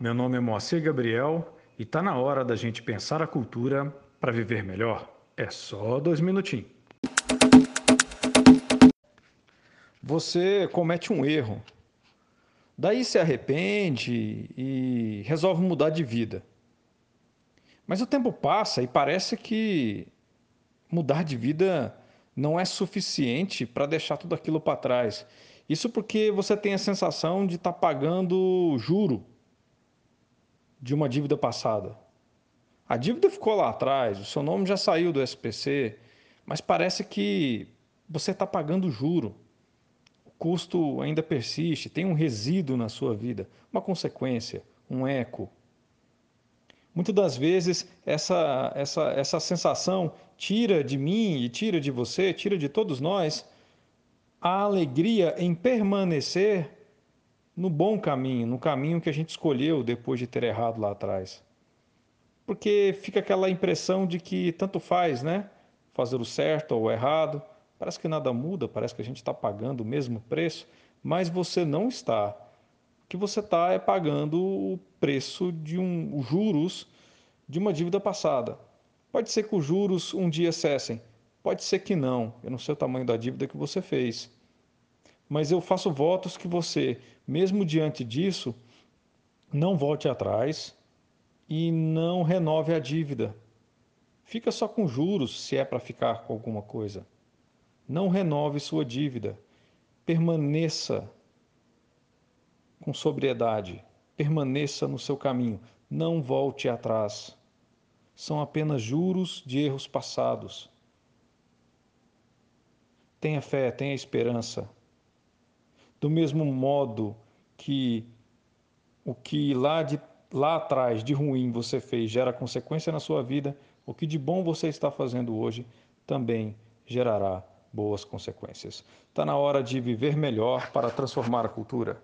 meu nome é Moacir Gabriel e tá na hora da gente pensar a cultura para viver melhor. É só dois minutinhos. Você comete um erro, daí se arrepende e resolve mudar de vida. Mas o tempo passa e parece que mudar de vida não é suficiente para deixar tudo aquilo para trás. Isso porque você tem a sensação de estar tá pagando juro de uma dívida passada. A dívida ficou lá atrás, o seu nome já saiu do SPC, mas parece que você está pagando juro. O custo ainda persiste, tem um resíduo na sua vida, uma consequência, um eco. Muitas das vezes essa, essa, essa sensação tira de mim e tira de você, tira de todos nós a alegria em permanecer no bom caminho, no caminho que a gente escolheu depois de ter errado lá atrás. Porque fica aquela impressão de que tanto faz, né? Fazer o certo ou o errado. Parece que nada muda, parece que a gente está pagando o mesmo preço, mas você não está. O que você está é pagando o preço de um os juros de uma dívida passada. Pode ser que os juros um dia cessem, pode ser que não. Eu não sei o tamanho da dívida que você fez. Mas eu faço votos que você, mesmo diante disso, não volte atrás e não renove a dívida. Fica só com juros se é para ficar com alguma coisa. Não renove sua dívida. Permaneça com sobriedade. Permaneça no seu caminho. Não volte atrás. São apenas juros de erros passados. Tenha fé, tenha esperança. Do mesmo modo que o que lá, de, lá atrás de ruim você fez gera consequência na sua vida, o que de bom você está fazendo hoje também gerará boas consequências. Está na hora de viver melhor para transformar a cultura.